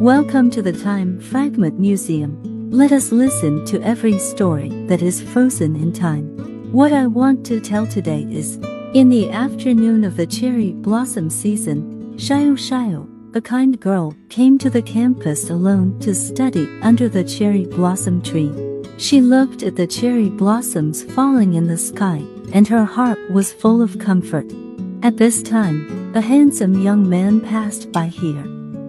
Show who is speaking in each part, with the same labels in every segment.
Speaker 1: Welcome to the Time Fragment Museum. Let us listen to every story that is frozen in time. What I want to tell today is In the afternoon of the cherry blossom season, Xiao Xiao, a kind girl, came to the campus alone to study under the cherry blossom tree. She looked at the cherry blossoms falling in the sky, and her heart was full of comfort. At this time, a handsome young man passed by here.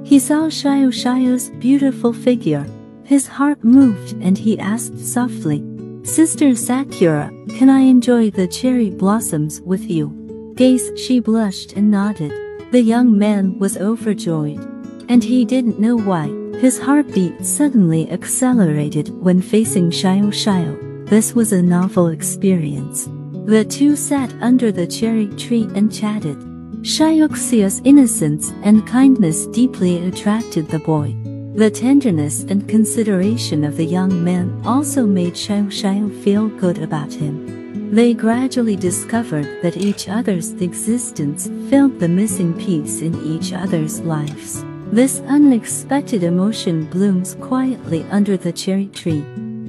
Speaker 1: He saw Xiao's beautiful figure. His heart moved and he asked softly, Sister Sakura, can I enjoy the cherry blossoms with you? Gaze she blushed and nodded. The young man was overjoyed. And he didn't know why. His heartbeat suddenly accelerated when facing Xiao Xiao. This was a novel experience. The two sat under the cherry tree and chatted. Xiaoxia's innocence and kindness deeply attracted the boy. The tenderness and consideration of the young man also made Xiao feel good about him. They gradually discovered that each other's existence filled the missing piece in each other's lives. This unexpected emotion blooms quietly under the cherry tree.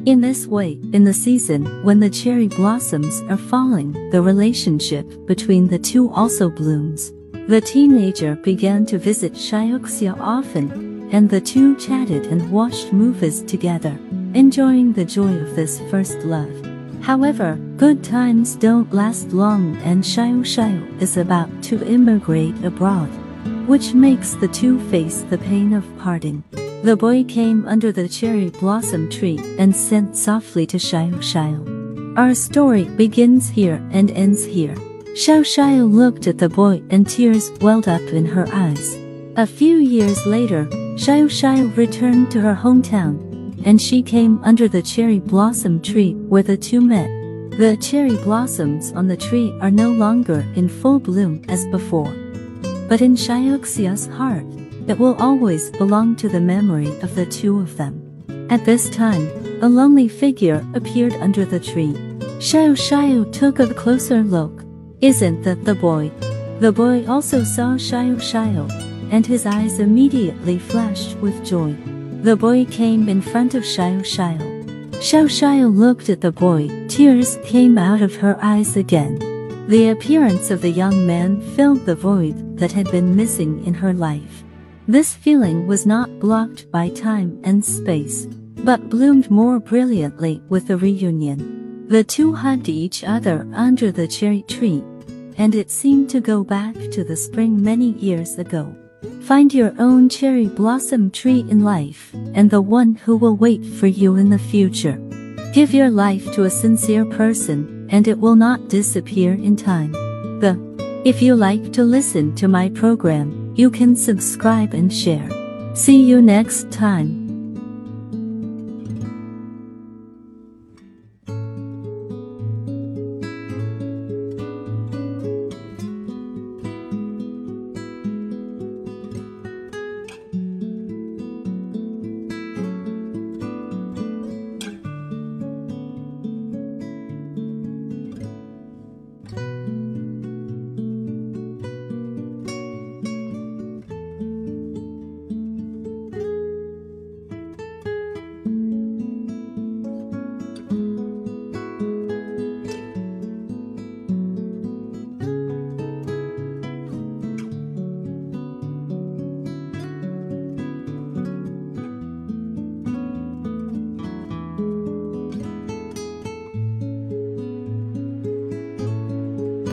Speaker 1: In this way, in the season when the cherry blossoms are falling, the relationship between the two also blooms. The teenager began to visit Xiaoxia often, and the two chatted and watched movies together, enjoying the joy of this first love. However, good times don't last long and Xiao Xiao is about to immigrate abroad, which makes the two face the pain of parting. The boy came under the cherry blossom tree and said softly to Xiao Xiao. Our story begins here and ends here. Xiao Xiao looked at the boy and tears welled up in her eyes. A few years later, Xiao Xiao returned to her hometown, and she came under the cherry blossom tree where the two met. The cherry blossoms on the tree are no longer in full bloom as before. But in Xiaoxia's heart, it will always belong to the memory of the two of them. At this time, a lonely figure appeared under the tree. Xiao Xiao took a closer look. Isn't that the boy? The boy also saw Xiao Xiao, and his eyes immediately flashed with joy. The boy came in front of Xiao Xiao. Xiao Xiao looked at the boy, tears came out of her eyes again. The appearance of the young man filled the void that had been missing in her life. This feeling was not blocked by time and space, but bloomed more brilliantly with the reunion. The two hugged each other under the cherry tree, and it seemed to go back to the spring many years ago. Find your own cherry blossom tree in life, and the one who will wait for you in the future. Give your life to a sincere person, and it will not disappear in time. The If you like to listen to my program, you can subscribe and share. See you next time.